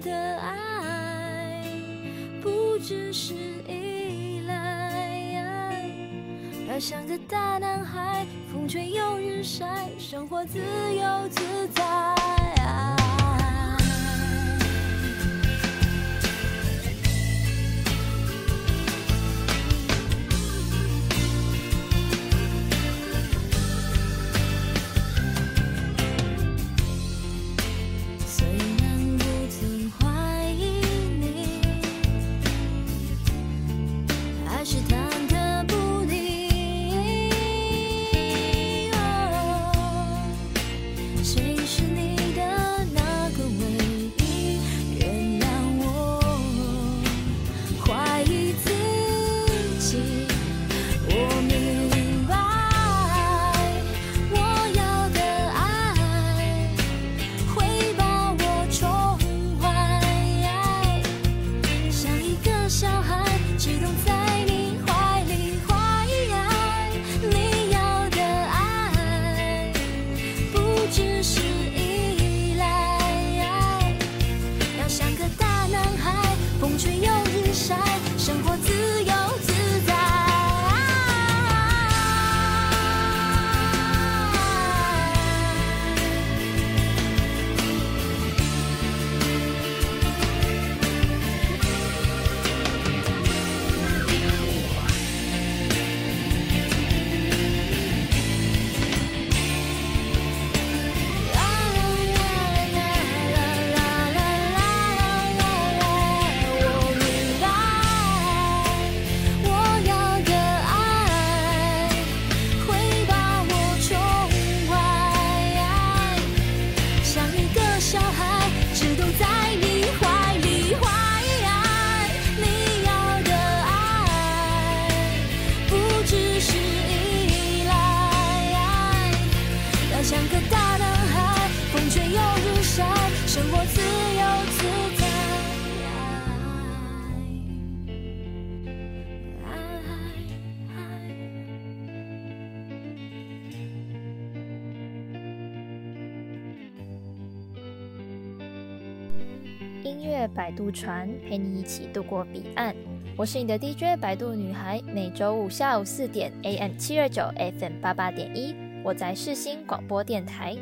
的爱不只是依赖，他像个大男孩，风吹又日晒，生活自由自在。船陪你一起度过彼岸。我是你的 DJ 摆渡女孩，每周五下午四点 AM 七二九 FM 八八点一，我在世新广播电台。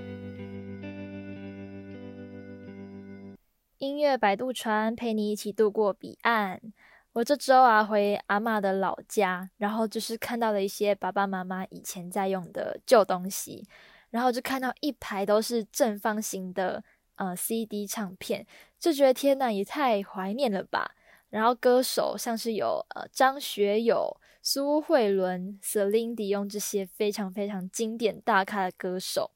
音乐摆渡船陪你一起度过彼岸。我这周啊回阿嬷的老家，然后就是看到了一些爸爸妈妈以前在用的旧东西，然后就看到一排都是正方形的呃 CD 唱片。就觉得天呐，也太怀念了吧！然后歌手像是有呃张学友、苏慧伦、Celine 用这些非常非常经典大咖的歌手。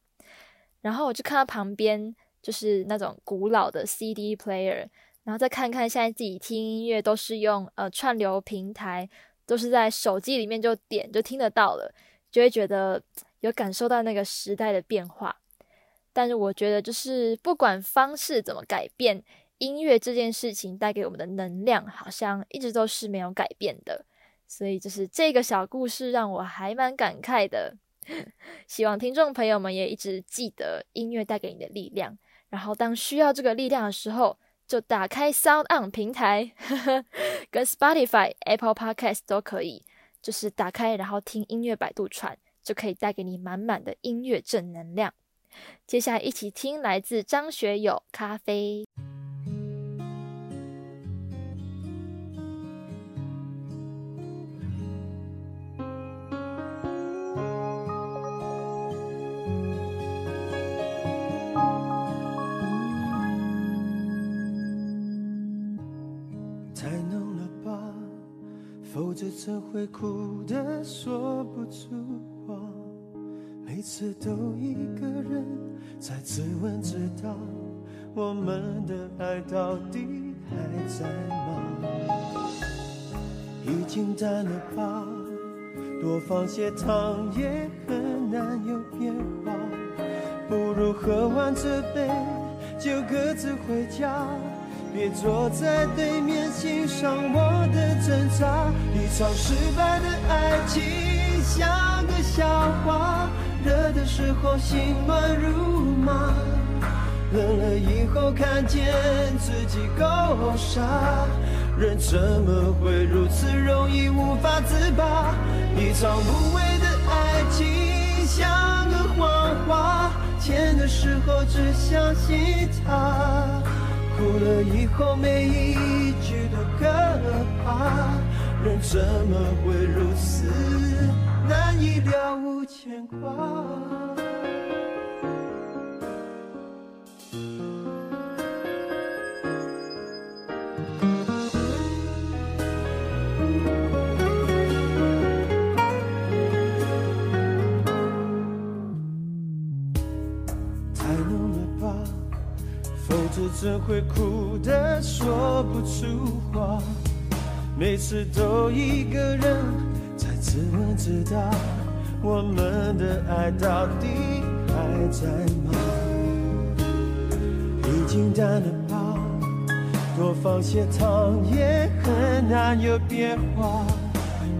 然后我就看到旁边就是那种古老的 CD player，然后再看看现在自己听音乐都是用呃串流平台，都是在手机里面就点就听得到了，就会觉得有感受到那个时代的变化。但是我觉得，就是不管方式怎么改变，音乐这件事情带给我们的能量，好像一直都是没有改变的。所以，就是这个小故事让我还蛮感慨的。希望听众朋友们也一直记得音乐带给你的力量。然后，当需要这个力量的时候，就打开 Sound On 平台，跟 Spotify、Apple Podcast 都可以，就是打开然后听音乐摆渡船，就可以带给你满满的音乐正能量。接下来一起听来自张学友《咖啡》。太浓了吧，否则怎会哭得说不出话。每次都一个人在自问自答，我们的爱到底还在吗？已经淡了吧，多放些糖也很难有变化。不如喝完这杯就各自回家，别坐在对面欣赏我的挣扎。一场失败的爱情像个笑话。热的时候心乱如麻，冷了以后看见自己够傻，人怎么会如此容易无法自拔？一场无谓的爱情像个谎话，甜的时候只相信它，哭了以后每一句都可怕，人怎么会如此难以了无牵挂。太浓了吧，否则怎会哭得说不出话？每次都一个人自问自答。我们的爱到底还在吗？已经淡了吧，多放些糖也很难有变化。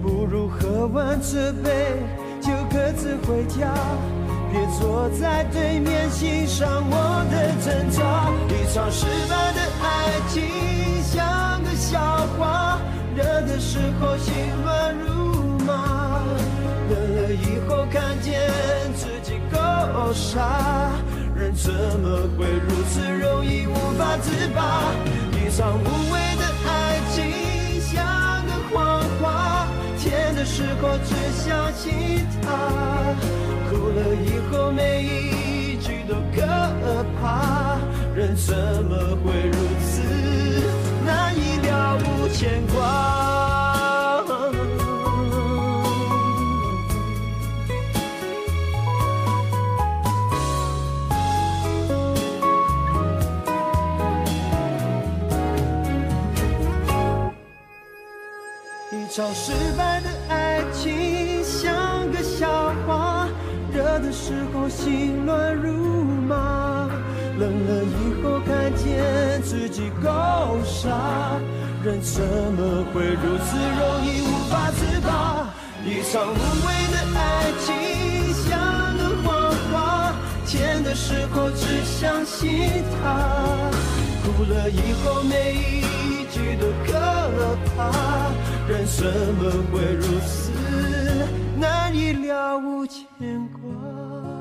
不如喝完这杯就各自回家，别坐在对面欣赏我的挣扎。一场失败的爱情像个笑话，热的时候心乱如。冷了以后看见自己够傻，人怎么会如此容易无法自拔？一场无谓的爱情像个谎话，甜的时候只相信它，哭了以后每一句都可怕，人怎么会如此难以了无牵挂？场失败的爱情像个笑话，热的时候心乱如麻，冷了以后看见自己够傻，人怎么会如此容易无法自拔？一场无谓的爱情像个谎话，甜的时候只相信它，哭了以后每一怎么会如此难以了无牵挂？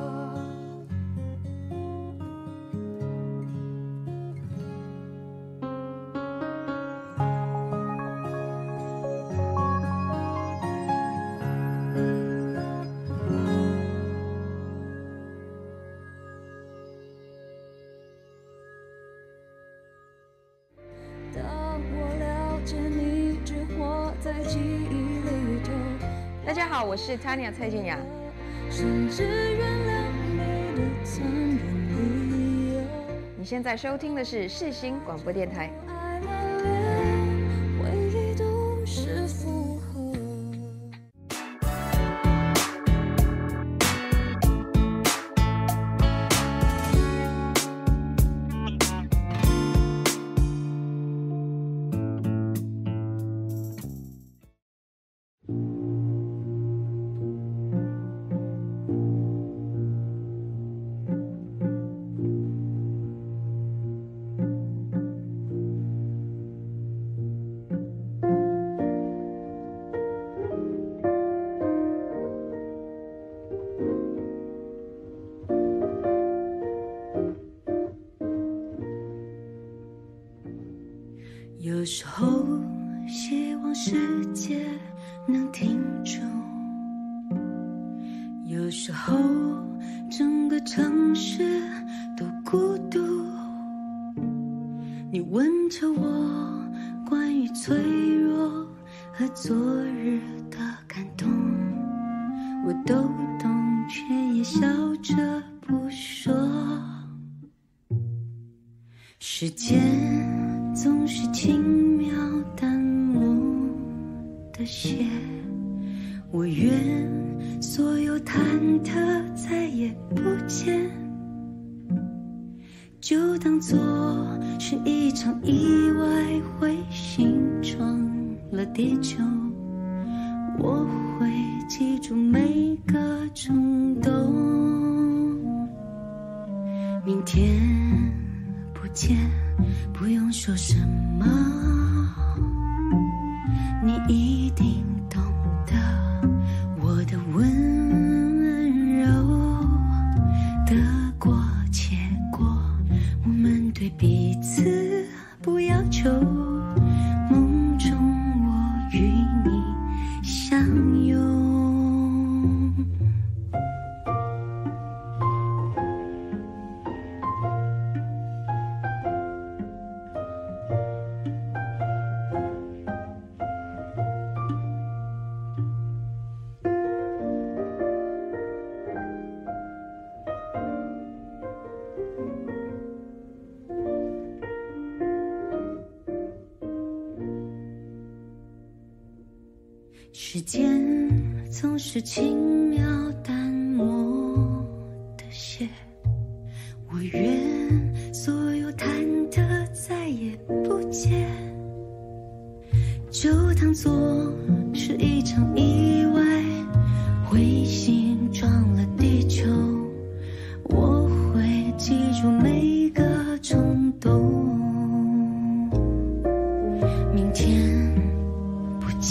是 Tanya 蔡健雅。你现在收听的是世新广播电台。笑着不说。时间。总是轻描淡抹的写，我愿所有忐忑再也不见，就当作是一场意外，彗星撞了地球，我会记住每个冲动，明天不见。不用说什么，你一定懂得我的温柔。得过且过，我们对彼此不要求。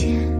天。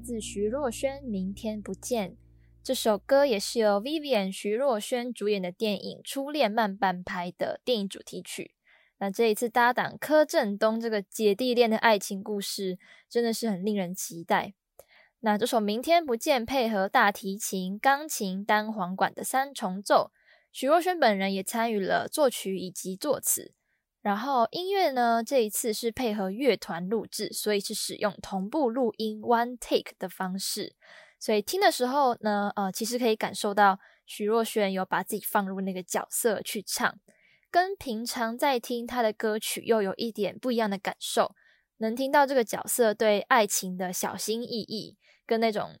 自徐若瑄《明天不见》这首歌，也是由 Vivian 徐若瑄主演的电影《初恋慢半拍》的电影主题曲。那这一次搭档柯震东这个姐弟恋的爱情故事，真的是很令人期待。那这首《明天不见》配合大提琴、钢琴、单簧管的三重奏，徐若瑄本人也参与了作曲以及作词。然后音乐呢，这一次是配合乐团录制，所以是使用同步录音 （one take） 的方式。所以听的时候呢，呃，其实可以感受到徐若瑄有把自己放入那个角色去唱。跟平常在听他的歌曲又有一点不一样的感受，能听到这个角色对爱情的小心翼翼，跟那种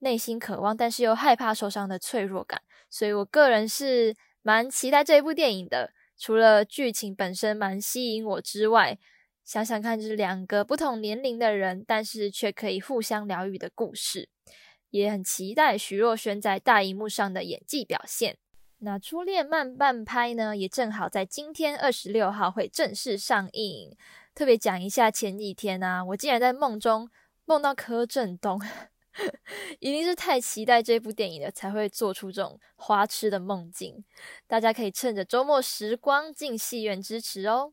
内心渴望但是又害怕受伤的脆弱感，所以我个人是蛮期待这一部电影的。除了剧情本身蛮吸引我之外，想想看，就是两个不同年龄的人，但是却可以互相疗愈的故事，也很期待徐若瑄在大荧幕上的演技表现。那《初恋慢半拍》呢，也正好在今天二十六号会正式上映。特别讲一下，前几天啊，我竟然在梦中梦到柯震东。一定是太期待这部电影了，才会做出这种花痴的梦境。大家可以趁着周末时光进戏院支持哦。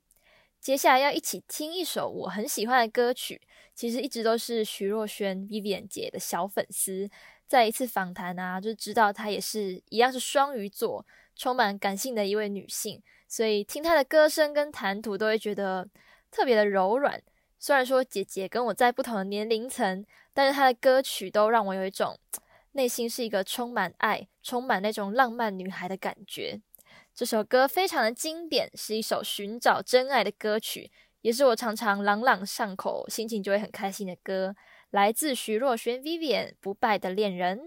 接下来要一起听一首我很喜欢的歌曲，其实一直都是徐若瑄 Vivian 姐的小粉丝。在一次访谈啊，就知道她也是一样是双鱼座，充满感性的一位女性，所以听她的歌声跟谈吐都会觉得特别的柔软。虽然说姐姐跟我在不同的年龄层，但是他的歌曲都让我有一种内心是一个充满爱、充满那种浪漫女孩的感觉。这首歌非常的经典，是一首寻找真爱的歌曲，也是我常常朗朗上口、心情就会很开心的歌。来自徐若瑄 Vivian《不败的恋人》。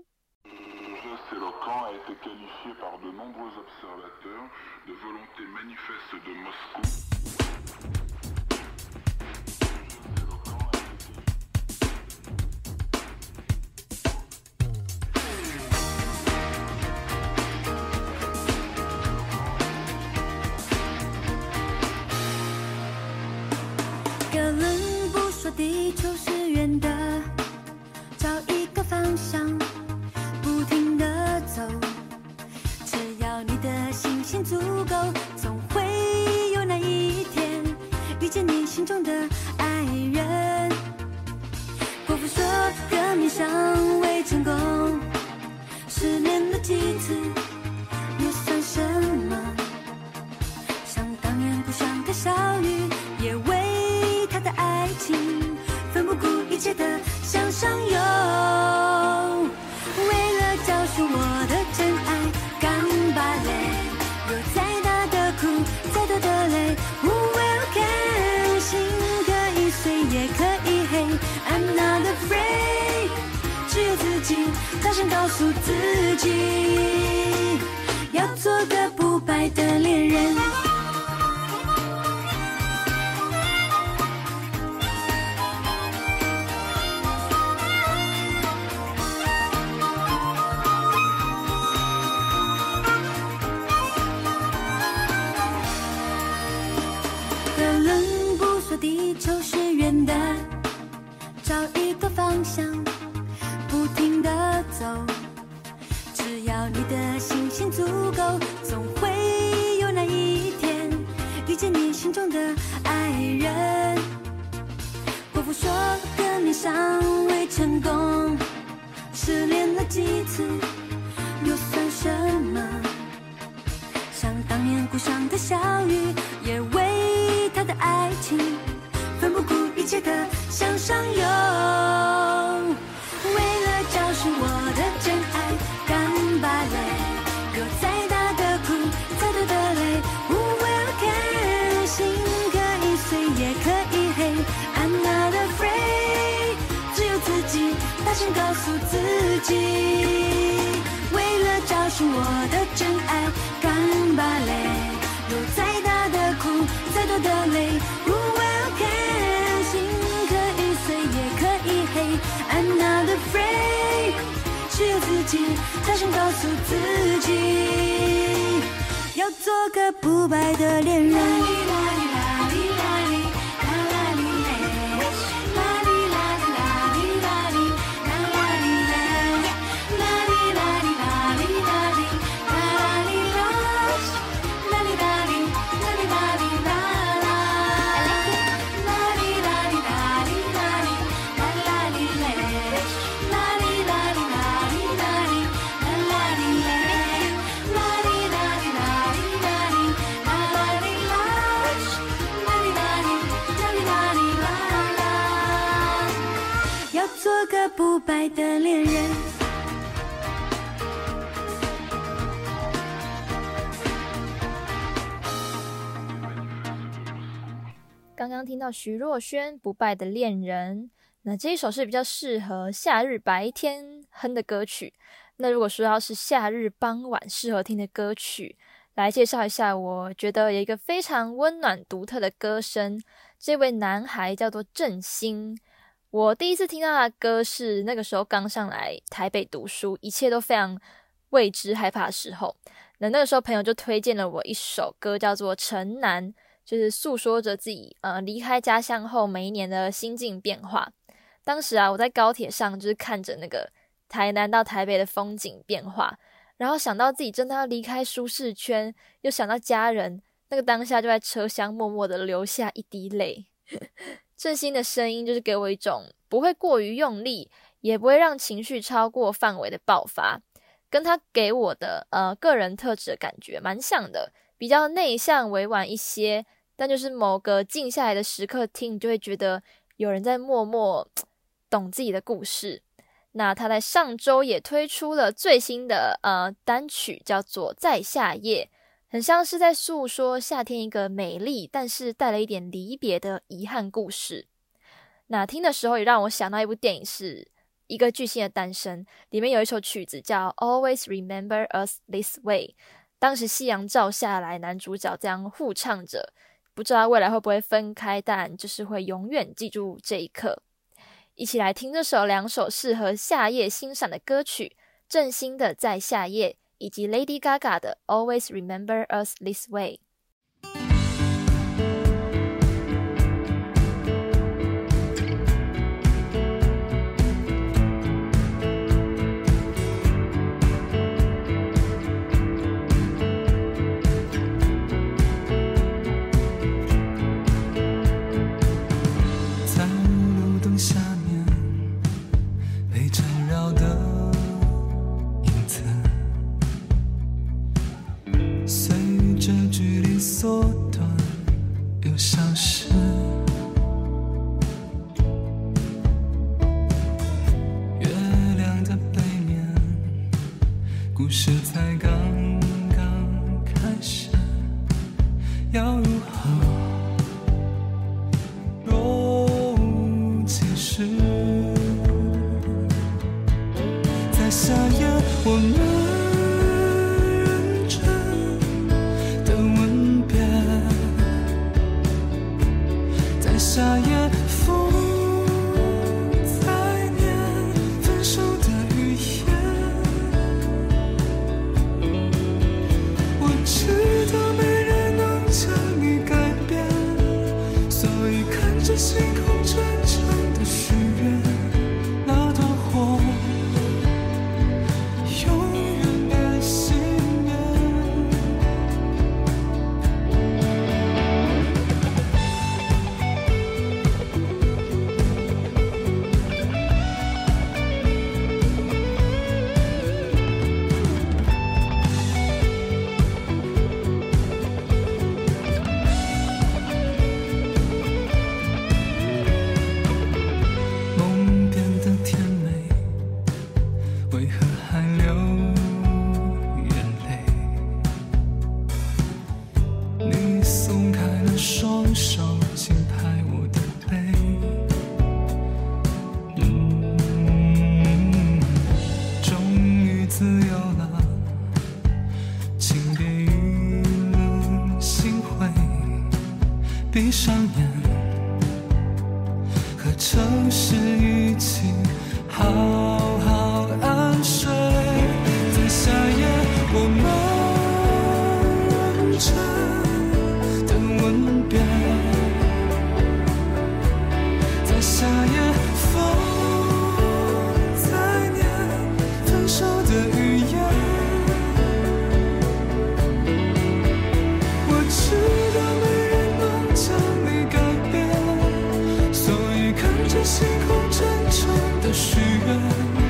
地球是圆的，找一个方向，不停的走。只要你的信心足够，总会有那一天遇见你心中的爱人。国父说，革命尚未成功，失恋了几次自己要做个不败的恋人。大声告诉自己，要做个不败的恋人。刚刚听到徐若瑄《不败的恋人》，那这一首是比较适合夏日白天哼的歌曲。那如果说要是夏日傍晚适合听的歌曲，来介绍一下，我觉得有一个非常温暖独特的歌声，这位男孩叫做郑兴。我第一次听到他的歌是那个时候刚上来台北读书，一切都非常未知害怕的时候。那那个时候朋友就推荐了我一首歌，叫做《城南》，就是诉说着自己呃离开家乡后每一年的心境变化。当时啊，我在高铁上就是看着那个台南到台北的风景变化，然后想到自己真的要离开舒适圈，又想到家人，那个当下就在车厢默默的流下一滴泪。郑兴的声音就是给我一种不会过于用力，也不会让情绪超过范围的爆发，跟他给我的呃个人特质的感觉蛮像的，比较内向委婉一些，但就是某个静下来的时刻听，你就会觉得有人在默默。懂自己的故事。那他在上周也推出了最新的呃单曲，叫做《在夏夜》，很像是在诉说夏天一个美丽但是带了一点离别的遗憾故事。那听的时候也让我想到一部电影，是一个巨星的诞生，里面有一首曲子叫《Always Remember Us This Way》。当时夕阳照下来，男主角这样互唱着，不知道未来会不会分开，但就是会永远记住这一刻。一起来听这首两首适合夏夜欣赏的歌曲，郑兴的《在夏夜》以及 Lady Gaga 的《Always Remember Us This Way》。缩短又消失。月亮的背面故事才刚刚开始。要如好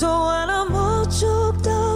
So when I'm all choked up,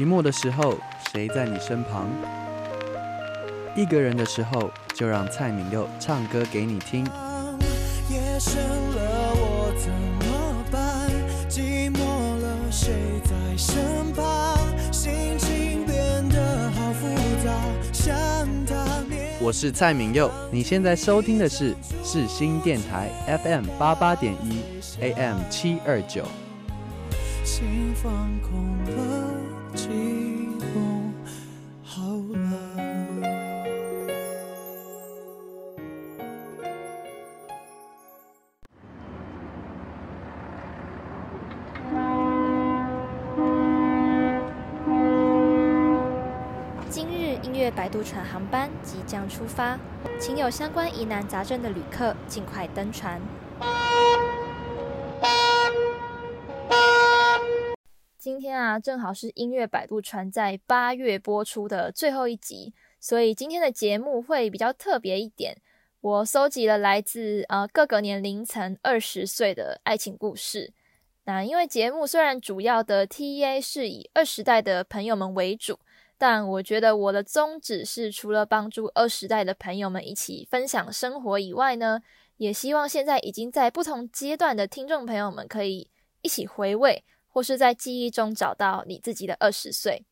寂寞的时候，谁在你身旁？一个人的时候，就让蔡敏佑唱歌给你听。夜深了，我怎么办？寂寞了，谁在身旁？心情变得好复杂，想他面。我是蔡敏佑，你现在收听的是世新电台 FM 八八点一 AM 七二九。心放空了，今日音乐摆渡船航班即将出发，请有相关疑难杂症的旅客尽快登船。今天啊，正好是音乐摆渡船在八月播出的最后一集，所以今天的节目会比较特别一点。我搜集了来自呃各个年龄层二十岁的爱情故事。那因为节目虽然主要的 TA 是以二十代的朋友们为主。但我觉得我的宗旨是，除了帮助二十代的朋友们一起分享生活以外呢，也希望现在已经在不同阶段的听众朋友们可以一起回味，或是在记忆中找到你自己的二十岁。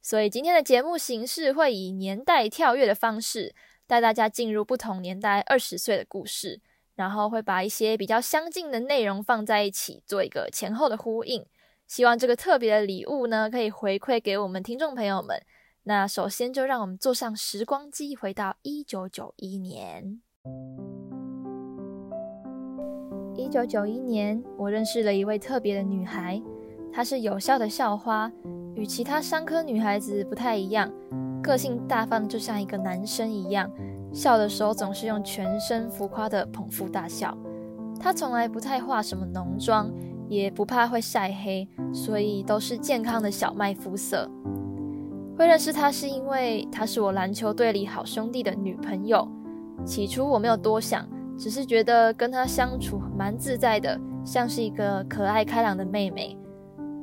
所以今天的节目形式会以年代跳跃的方式，带大家进入不同年代二十岁的故事。然后会把一些比较相近的内容放在一起，做一个前后的呼应。希望这个特别的礼物呢，可以回馈给我们听众朋友们。那首先就让我们坐上时光机，回到一九九一年。一九九一年，我认识了一位特别的女孩，她是有效的校花，与其他商科女孩子不太一样，个性大方，就像一个男生一样，笑的时候总是用全身浮夸的捧腹大笑。她从来不太化什么浓妆，也不怕会晒黑，所以都是健康的小麦肤色。会认识她是因为她是我篮球队里好兄弟的女朋友。起初我没有多想。只是觉得跟她相处蛮自在的，像是一个可爱开朗的妹妹。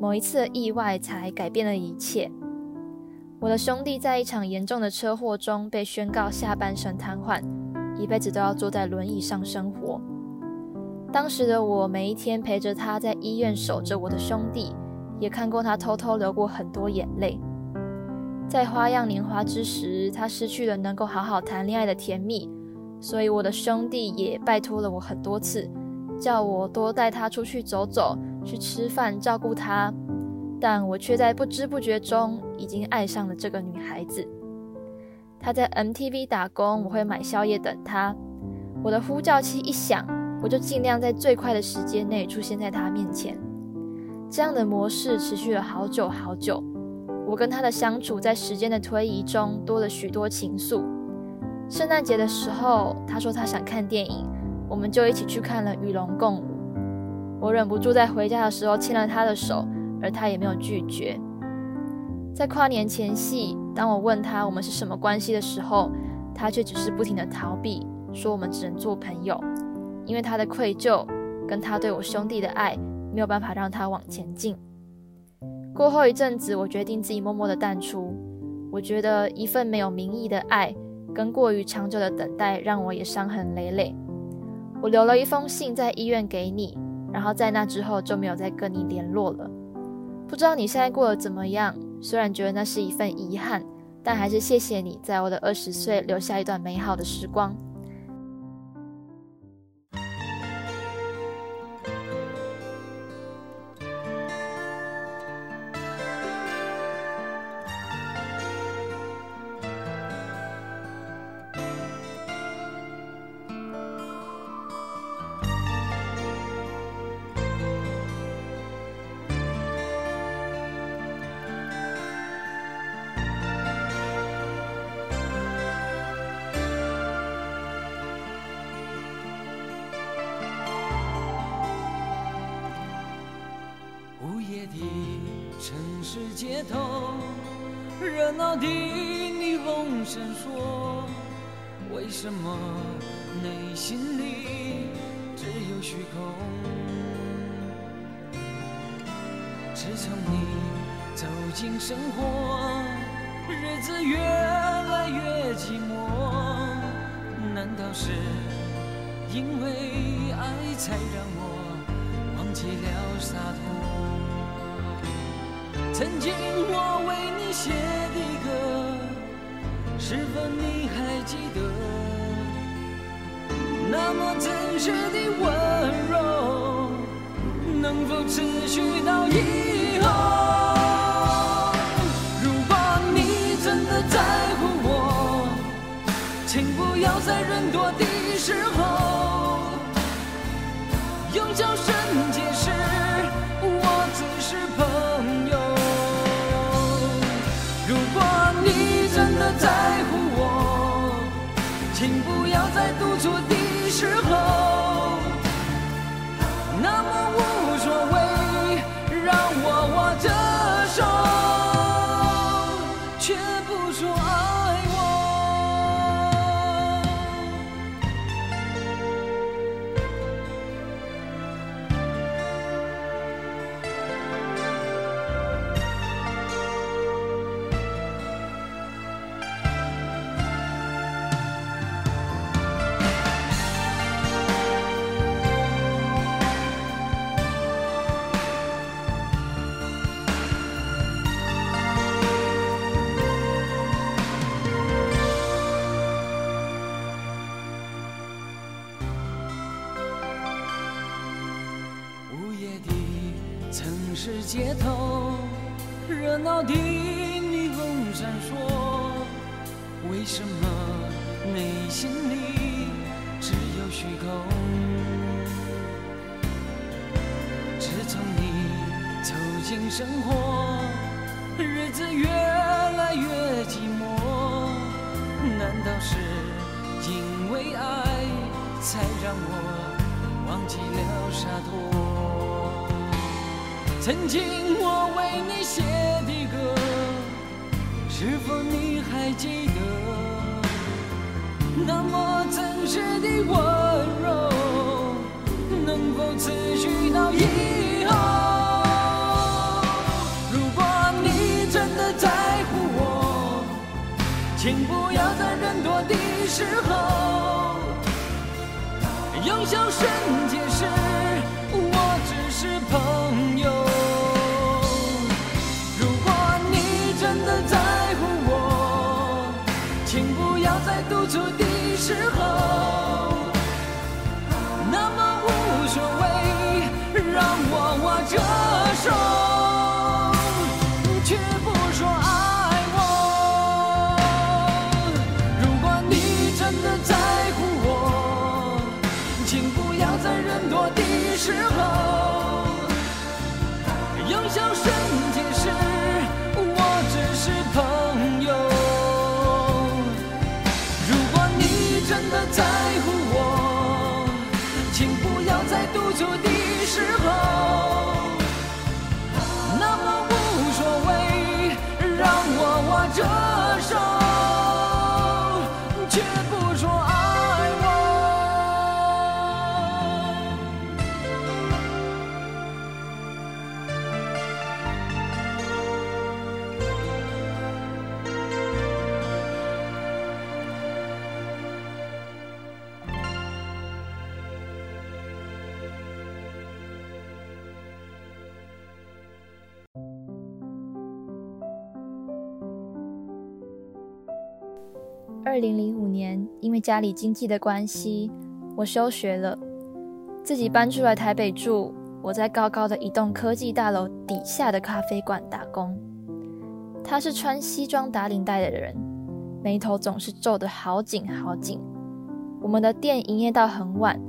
某一次的意外才改变了一切。我的兄弟在一场严重的车祸中被宣告下半身瘫痪，一辈子都要坐在轮椅上生活。当时的我每一天陪着他在医院守着我的兄弟，也看过他偷偷流过很多眼泪。在花样年华之时，他失去了能够好好谈恋爱的甜蜜。所以我的兄弟也拜托了我很多次，叫我多带他出去走走，去吃饭，照顾他。但我却在不知不觉中已经爱上了这个女孩子。她在 MTV 打工，我会买宵夜等她。我的呼叫器一响，我就尽量在最快的时间内出现在她面前。这样的模式持续了好久好久。我跟她的相处，在时间的推移中多了许多情愫。圣诞节的时候，她说她想看电影，我们就一起去看了《与龙共舞》。我忍不住在回家的时候牵了他的手，而他也没有拒绝。在跨年前夕，当我问他我们是什么关系的时候，他却只是不停地逃避，说我们只能做朋友，因为他的愧疚跟他对我兄弟的爱没有办法让他往前进。过后一阵子，我决定自己默默的淡出。我觉得一份没有名义的爱。跟过于长久的等待让我也伤痕累累。我留了一封信在医院给你，然后在那之后就没有再跟你联络了。不知道你现在过得怎么样？虽然觉得那是一份遗憾，但还是谢谢你在我的二十岁留下一段美好的时光。头，热闹的霓虹闪烁，为什么内心里只有虚空？自从你走进生活，日子越曾经我为你写的歌，是否你还记得？那么真实的温柔，能否持续到以后？如果你真的在乎我，请不要在人多的时候，用笑声解释，我只是朋友。在独处的时候，那么无所谓，让我握着手，二零零五年，因为家里经济的关系，我休学了，自己搬出来台北住。我在高高的一栋科技大楼底下的咖啡馆打工。他是穿西装打领带的人，眉头总是皱得好紧好紧。我们的店营业到很晚，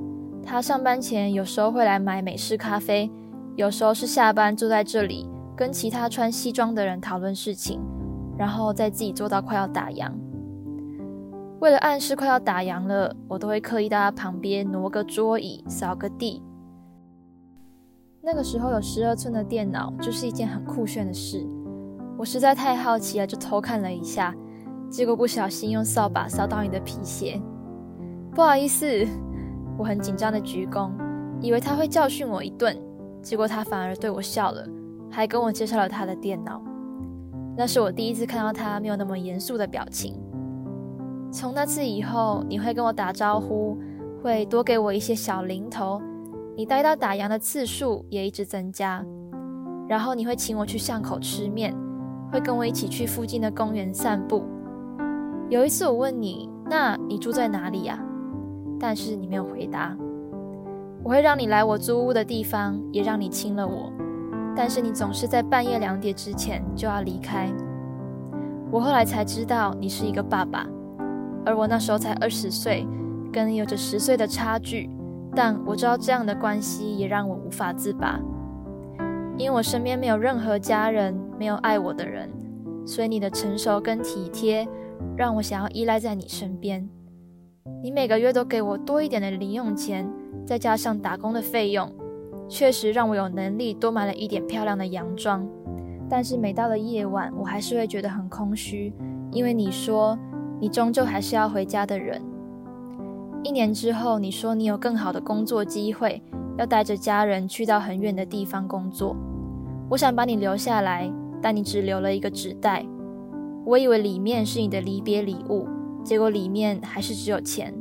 他上班前有时候会来买美式咖啡，有时候是下班坐在这里跟其他穿西装的人讨论事情，然后再自己做到快要打烊。为了暗示快要打烊了，我都会刻意到他旁边挪个桌椅、扫个地。那个时候有十二寸的电脑，就是一件很酷炫的事。我实在太好奇了，就偷看了一下，结果不小心用扫把扫到你的皮鞋。不好意思，我很紧张的鞠躬，以为他会教训我一顿，结果他反而对我笑了，还跟我介绍了他的电脑。那是我第一次看到他没有那么严肃的表情。从那次以后，你会跟我打招呼，会多给我一些小零头。你待到打烊的次数也一直增加。然后你会请我去巷口吃面，会跟我一起去附近的公园散步。有一次我问你，那你住在哪里呀？但是你没有回答。我会让你来我租屋的地方，也让你亲了我，但是你总是在半夜两点之前就要离开。我后来才知道你是一个爸爸。而我那时候才二十岁，跟你有着十岁的差距，但我知道这样的关系也让我无法自拔，因为我身边没有任何家人，没有爱我的人，所以你的成熟跟体贴，让我想要依赖在你身边。你每个月都给我多一点的零用钱，再加上打工的费用，确实让我有能力多买了一点漂亮的洋装。但是每到了夜晚，我还是会觉得很空虚，因为你说。你终究还是要回家的人。一年之后，你说你有更好的工作机会，要带着家人去到很远的地方工作。我想把你留下来，但你只留了一个纸袋。我以为里面是你的离别礼物，结果里面还是只有钱。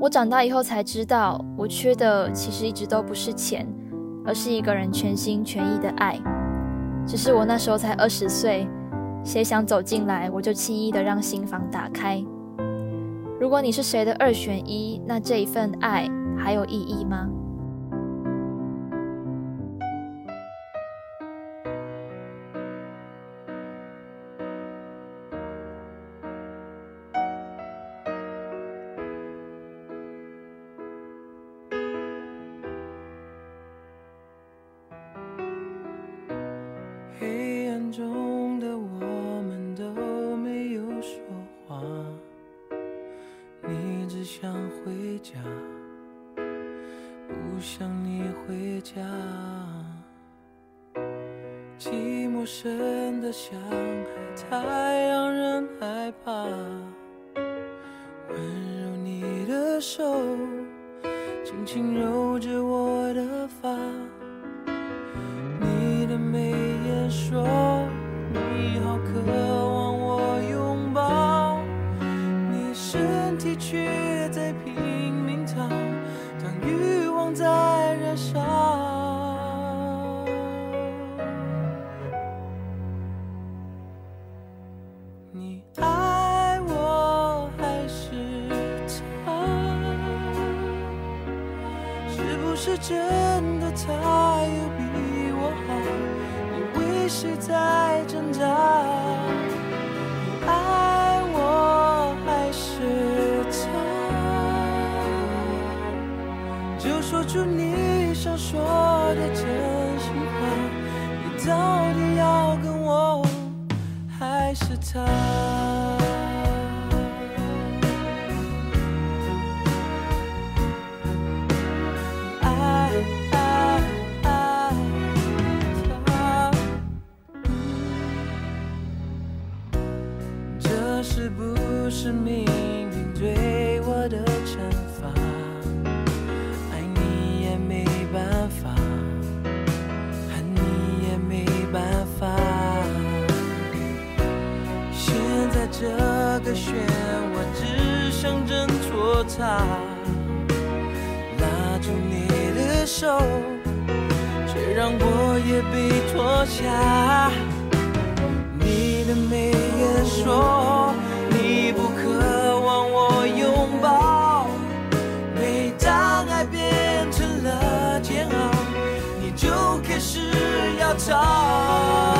我长大以后才知道，我缺的其实一直都不是钱，而是一个人全心全意的爱。只是我那时候才二十岁。谁想走进来，我就轻易的让心房打开。如果你是谁的二选一，那这一份爱还有意义吗？不是命运对我的惩罚？爱你也没办法，恨你也没办法。现在这个漩涡只想挣脱它，拉住你的手，却让我也被拖下。你的眉眼说，要逃。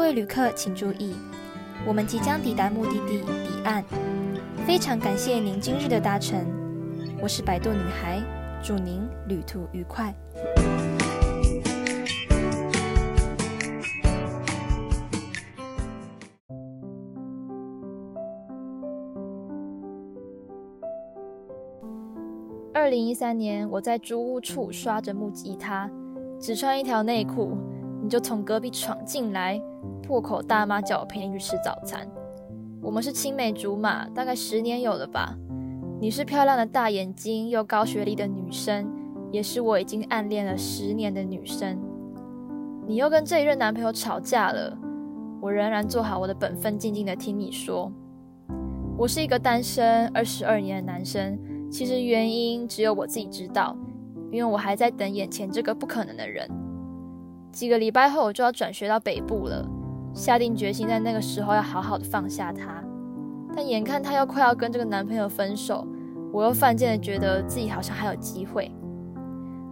各位旅客请注意，我们即将抵达目的地彼岸。非常感谢您今日的搭乘，我是摆渡女孩，祝您旅途愉快。二零一三年，我在租屋处刷着木吉他，只穿一条内裤，就从隔壁闯进来，破口大骂，叫我陪你去吃早餐。我们是青梅竹马，大概十年有了吧。你是漂亮的大眼睛又高学历的女生，也是我已经暗恋了十年的女生。你又跟这一任男朋友吵架了，我仍然做好我的本分，静静的听你说。我是一个单身二十二年的男生。其实原因只有我自己知道，因为我还在等眼前这个不可能的人。几个礼拜后我就要转学到北部了，下定决心在那个时候要好好的放下他。但眼看他又快要跟这个男朋友分手，我又犯贱的觉得自己好像还有机会。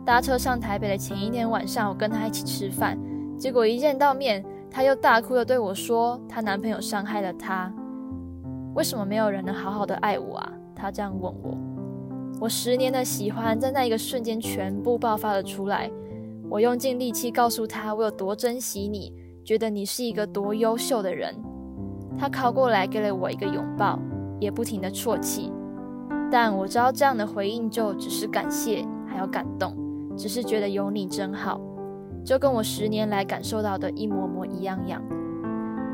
搭车上台北的前一天晚上，我跟他一起吃饭，结果一见到面，他又大哭的对我说，她男朋友伤害了她。为什么没有人能好好的爱我啊？他这样问我。我十年的喜欢在那一个瞬间全部爆发了出来。我用尽力气告诉他我有多珍惜你，觉得你是一个多优秀的人。他靠过来给了我一个拥抱，也不停的啜泣。但我知道这样的回应就只是感谢，还有感动，只是觉得有你真好，就跟我十年来感受到的一模模一样样。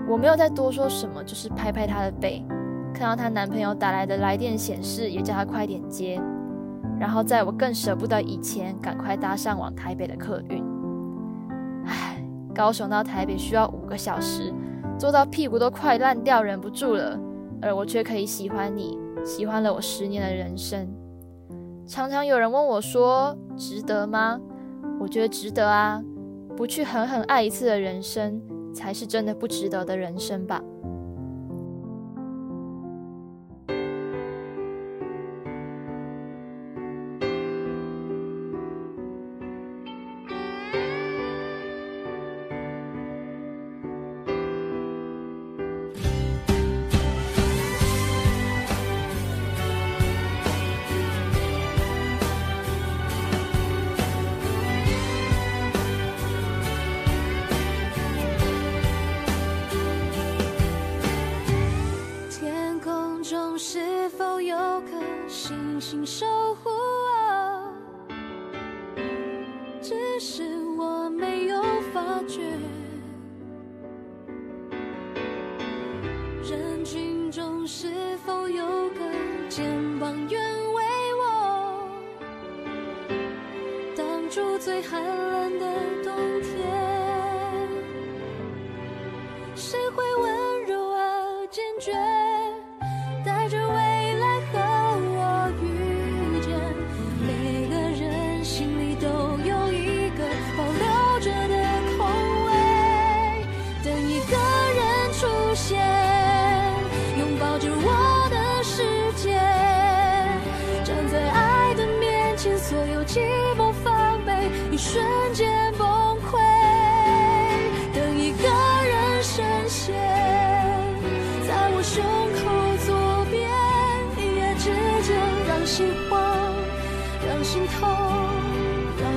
我没有再多说什么，就是拍拍他的背，看到她男朋友打来的来电显示，也叫他快点接。然后在我更舍不得以前，赶快搭上往台北的客运。唉，高雄到台北需要五个小时，坐到屁股都快烂掉，忍不住了。而我却可以喜欢你，喜欢了我十年的人生。常常有人问我说：“值得吗？”我觉得值得啊，不去狠狠爱一次的人生，才是真的不值得的人生吧。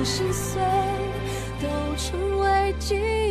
心碎，都成为记忆。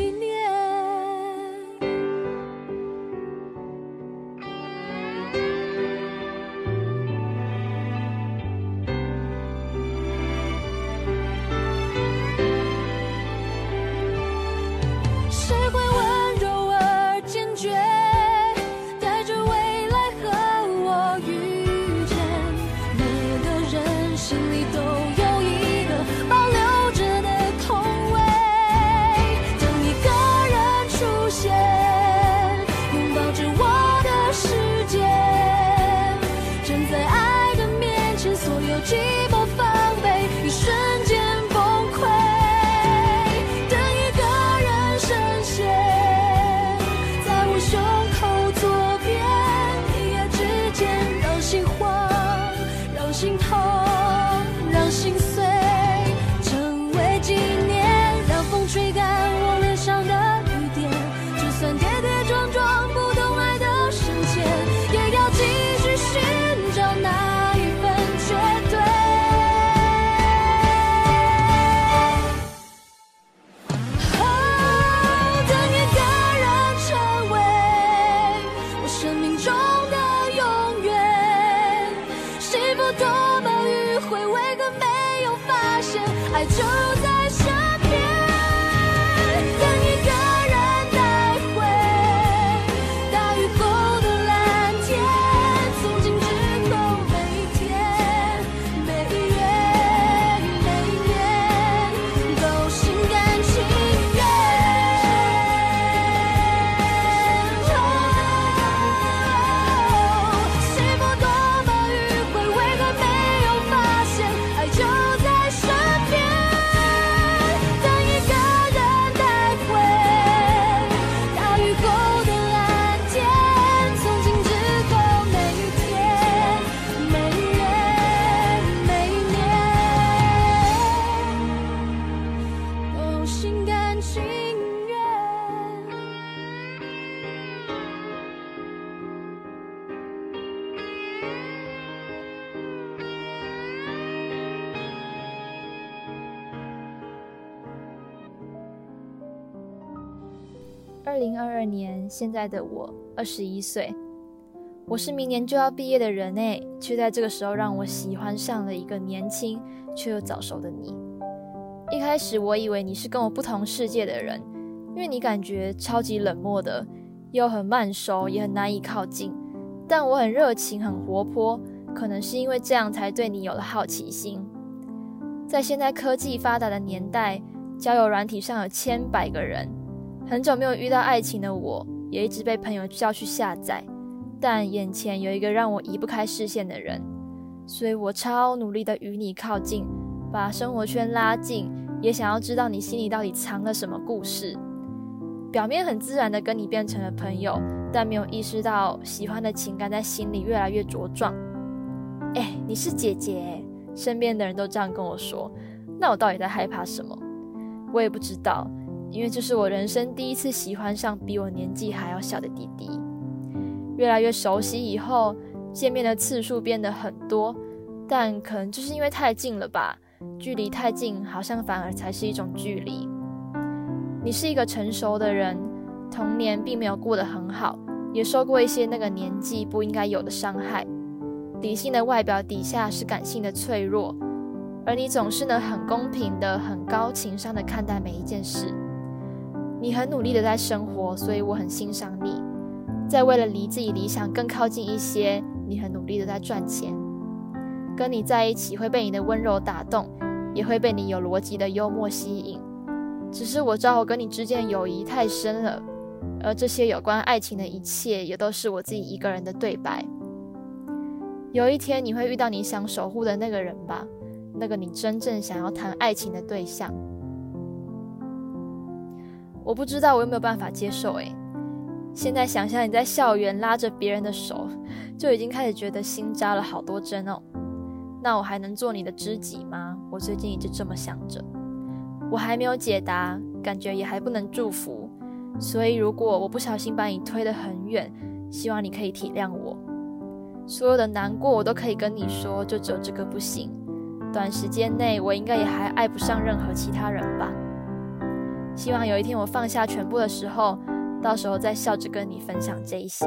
年，现在的我二十一岁，我是明年就要毕业的人诶，却在这个时候让我喜欢上了一个年轻却又早熟的你。一开始我以为你是跟我不同世界的人，因为你感觉超级冷漠的，又很慢熟，也很难以靠近。但我很热情，很活泼，可能是因为这样才对你有了好奇心。在现在科技发达的年代，交友软体上有千百个人。很久没有遇到爱情的我，也一直被朋友叫去下载，但眼前有一个让我移不开视线的人，所以我超努力的与你靠近，把生活圈拉近，也想要知道你心里到底藏了什么故事。表面很自然的跟你变成了朋友，但没有意识到喜欢的情感在心里越来越茁壮。哎，你是姐姐，身边的人都这样跟我说，那我到底在害怕什么？我也不知道。因为这是我人生第一次喜欢上比我年纪还要小的弟弟。越来越熟悉以后，见面的次数变得很多，但可能就是因为太近了吧，距离太近，好像反而才是一种距离。你是一个成熟的人，童年并没有过得很好，也受过一些那个年纪不应该有的伤害。理性的外表底下是感性的脆弱，而你总是能很公平的、很高情商的看待每一件事。你很努力的在生活，所以我很欣赏你。在为了离自己理想更靠近一些，你很努力的在赚钱。跟你在一起会被你的温柔打动，也会被你有逻辑的幽默吸引。只是我知道我跟你之间友谊太深了，而这些有关爱情的一切，也都是我自己一个人的对白。有一天你会遇到你想守护的那个人吧，那个你真正想要谈爱情的对象。我不知道我有没有办法接受诶，现在想象你在校园拉着别人的手，就已经开始觉得心扎了好多针哦。那我还能做你的知己吗？我最近一直这么想着。我还没有解答，感觉也还不能祝福。所以如果我不小心把你推得很远，希望你可以体谅我。所有的难过我都可以跟你说，就只有这个不行。短时间内我应该也还爱不上任何其他人吧。希望有一天我放下全部的时候，到时候再笑着跟你分享这一些。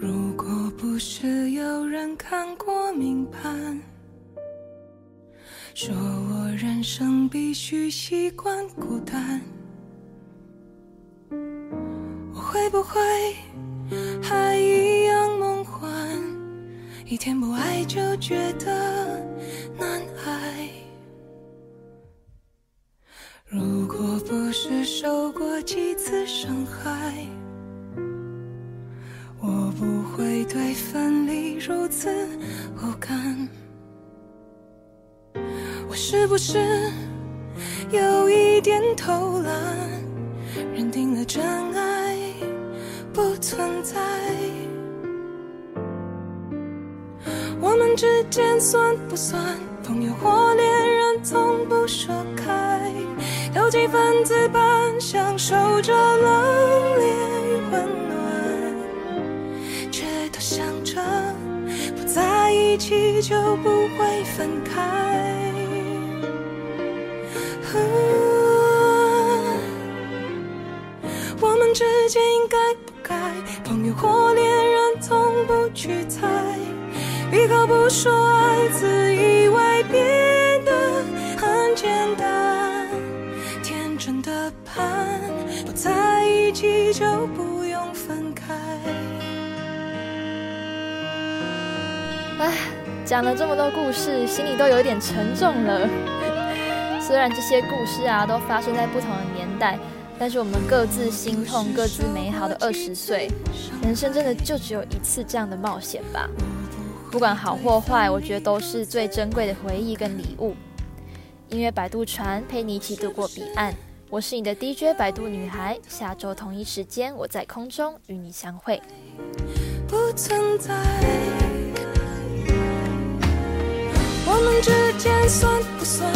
如果不是有人看过明盘，说我人生必须习惯孤单，我会不会还一样梦幻？一天不爱就觉得难挨。如果不是受过几次伤害，我不会对分离如此无感。是不是有一点偷懒，认定了真爱不存在？我们之间算不算朋友或恋人？从不说开，有几分自伴，享受着冷冽与温暖，却都想着不在一。起就不会分开。们之间应该不该，朋友或恋人从不去猜，闭口不说爱，自以为变得很简单，天真的盼，不在一起就不用分开。唉，讲了这么多故事，心里都有点沉重了。虽然这些故事啊，都发生在不同的年代。但是我们各自心痛、各自美好的二十岁，人生真的就只有一次这样的冒险吧？不管好或坏，我觉得都是最珍贵的回忆跟礼物。音乐摆渡船陪你一起度过彼岸，我是你的 DJ 摆渡女孩。下周同一时间，我在空中与你相会。不存在，我们之间算不算